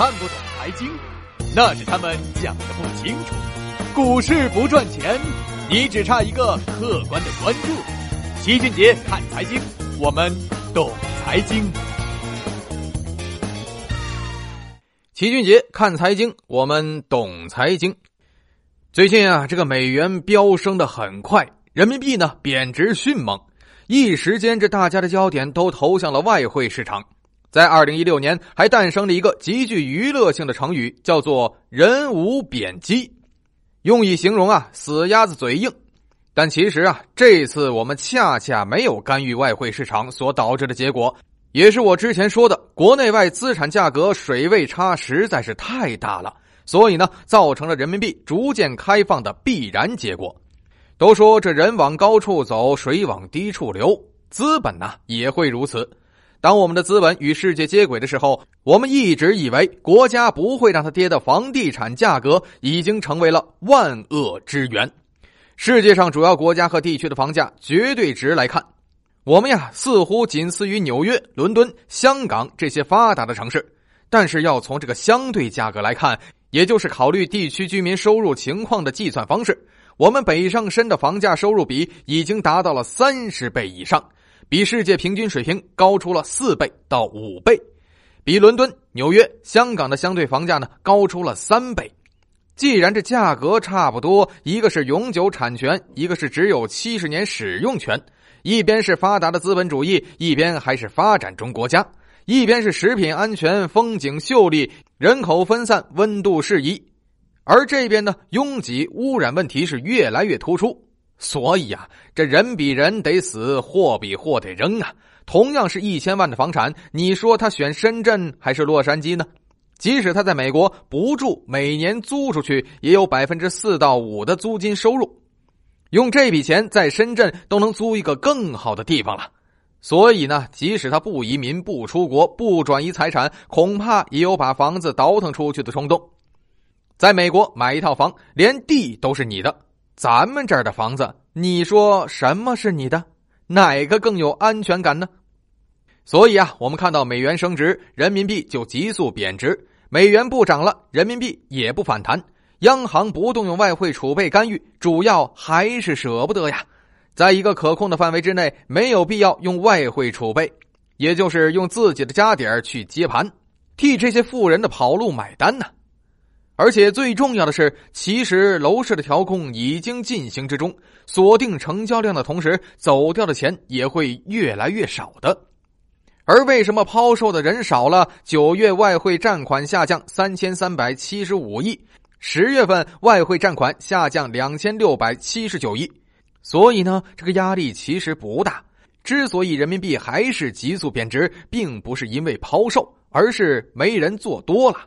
看不懂财经，那是他们讲的不清楚。股市不赚钱，你只差一个客观的关注。齐俊杰看财经，我们懂财经。齐俊杰看财经，我们懂财经。最近啊，这个美元飙升的很快，人民币呢贬值迅猛，一时间这大家的焦点都投向了外汇市场。在二零一六年，还诞生了一个极具娱乐性的成语，叫做“人无贬机”，用以形容啊死鸭子嘴硬。但其实啊，这次我们恰恰没有干预外汇市场所导致的结果，也是我之前说的，国内外资产价格水位差实在是太大了，所以呢，造成了人民币逐渐开放的必然结果。都说这人往高处走，水往低处流，资本呢也会如此。当我们的资本与世界接轨的时候，我们一直以为国家不会让它跌的房地产价格已经成为了万恶之源。世界上主要国家和地区的房价绝对值来看，我们呀似乎仅次于纽约、伦敦、香港这些发达的城市。但是要从这个相对价格来看，也就是考虑地区居民收入情况的计算方式，我们北上深的房价收入比已经达到了三十倍以上。比世界平均水平高出了四倍到五倍，比伦敦、纽约、香港的相对房价呢高出了三倍。既然这价格差不多，一个是永久产权，一个是只有七十年使用权，一边是发达的资本主义，一边还是发展中国家，一边是食品安全、风景秀丽、人口分散、温度适宜，而这边呢，拥挤、污染问题是越来越突出。所以啊，这人比人得死，货比货得扔啊！同样是一千万的房产，你说他选深圳还是洛杉矶呢？即使他在美国不住，每年租出去也有百分之四到五的租金收入，用这笔钱在深圳都能租一个更好的地方了。所以呢，即使他不移民、不出国、不转移财产，恐怕也有把房子倒腾出去的冲动。在美国买一套房，连地都是你的。咱们这儿的房子，你说什么是你的？哪个更有安全感呢？所以啊，我们看到美元升值，人民币就急速贬值；美元不涨了，人民币也不反弹。央行不动用外汇储备干预，主要还是舍不得呀。在一个可控的范围之内，没有必要用外汇储备，也就是用自己的家底儿去接盘，替这些富人的跑路买单呢。而且最重要的是，其实楼市的调控已经进行之中，锁定成交量的同时，走掉的钱也会越来越少的。而为什么抛售的人少了？九月外汇占款下降三千三百七十五亿，十月份外汇占款下降两千六百七十九亿，所以呢，这个压力其实不大。之所以人民币还是急速贬值，并不是因为抛售，而是没人做多了。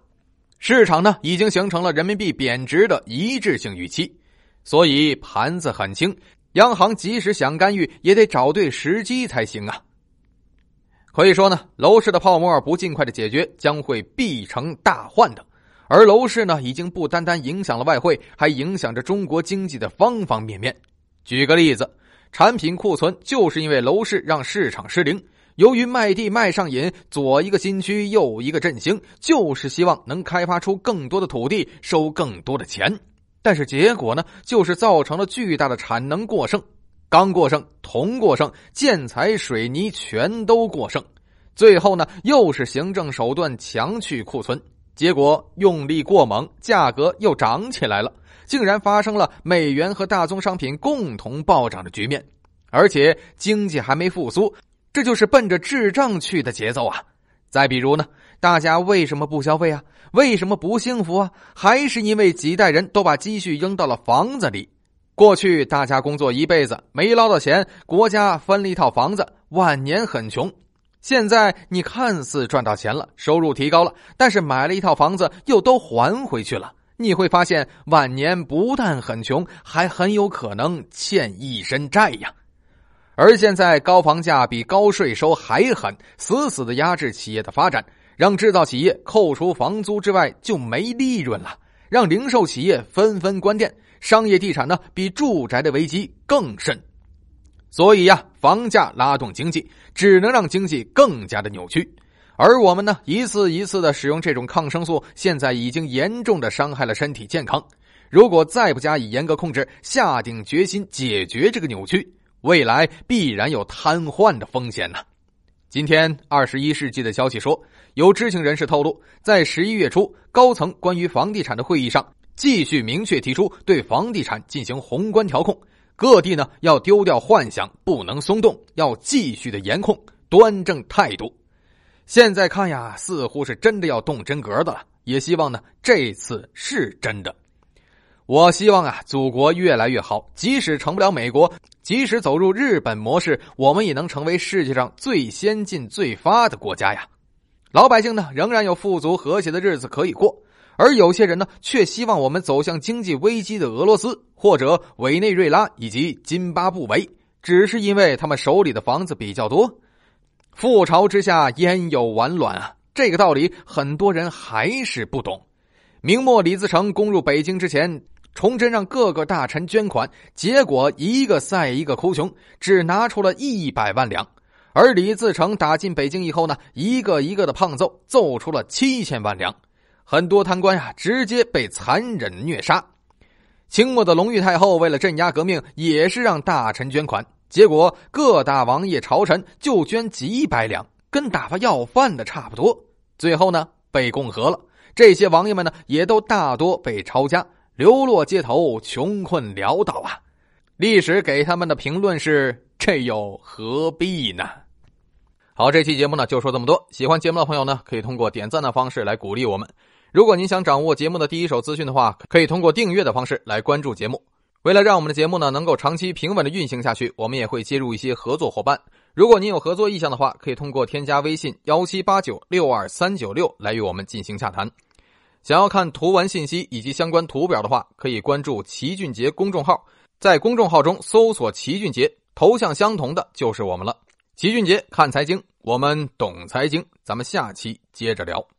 市场呢，已经形成了人民币贬值的一致性预期，所以盘子很轻。央行即使想干预，也得找对时机才行啊。可以说呢，楼市的泡沫不尽快的解决，将会必成大患的。而楼市呢，已经不单单影响了外汇，还影响着中国经济的方方面面。举个例子，产品库存就是因为楼市让市场失灵。由于卖地卖上瘾，左一个新区，右一个振兴，就是希望能开发出更多的土地，收更多的钱。但是结果呢，就是造成了巨大的产能过剩，钢过剩，铜过剩，建材、水泥全都过剩。最后呢，又是行政手段强去库存，结果用力过猛，价格又涨起来了，竟然发生了美元和大宗商品共同暴涨的局面，而且经济还没复苏。这就是奔着智障去的节奏啊！再比如呢，大家为什么不消费啊？为什么不幸福啊？还是因为几代人都把积蓄扔到了房子里。过去大家工作一辈子没捞到钱，国家分了一套房子，晚年很穷。现在你看似赚到钱了，收入提高了，但是买了一套房子又都还回去了，你会发现晚年不但很穷，还很有可能欠一身债呀。而现在高房价比高税收还狠，死死的压制企业的发展，让制造企业扣除房租之外就没利润了，让零售企业纷纷关店，商业地产呢比住宅的危机更甚。所以呀，房价拉动经济，只能让经济更加的扭曲。而我们呢，一次一次的使用这种抗生素，现在已经严重的伤害了身体健康。如果再不加以严格控制，下定决心解决这个扭曲，未来必然有瘫痪的风险呢。今天二十一世纪的消息说，有知情人士透露，在十一月初，高层关于房地产的会议上，继续明确提出对房地产进行宏观调控，各地呢要丢掉幻想，不能松动，要继续的严控，端正态度。现在看呀，似乎是真的要动真格的了。也希望呢，这次是真的。我希望啊，祖国越来越好。即使成不了美国，即使走入日本模式，我们也能成为世界上最先进、最发的国家呀。老百姓呢，仍然有富足和谐的日子可以过。而有些人呢，却希望我们走向经济危机的俄罗斯或者委内瑞拉以及津巴布韦，只是因为他们手里的房子比较多。覆巢之下焉有完卵啊！这个道理很多人还是不懂。明末李自成攻入北京之前，崇祯让各个大臣捐款，结果一个赛一个哭穷，只拿出了一百万两。而李自成打进北京以后呢，一个一个的胖揍，揍出了七千万两。很多贪官呀，直接被残忍虐杀。清末的隆裕太后为了镇压革命，也是让大臣捐款。结果各大王爷朝臣就捐几百两，跟打发要饭的差不多。最后呢，被共和了。这些王爷们呢，也都大多被抄家，流落街头，穷困潦倒啊。历史给他们的评论是：这又何必呢？好，这期节目呢就说这么多。喜欢节目的朋友呢，可以通过点赞的方式来鼓励我们。如果您想掌握节目的第一手资讯的话，可以通过订阅的方式来关注节目。为了让我们的节目呢能够长期平稳的运行下去，我们也会接入一些合作伙伴。如果您有合作意向的话，可以通过添加微信幺七八九六二三九六来与我们进行洽谈。想要看图文信息以及相关图表的话，可以关注齐俊杰公众号，在公众号中搜索齐俊杰，头像相同的就是我们了。齐俊杰看财经，我们懂财经，咱们下期接着聊。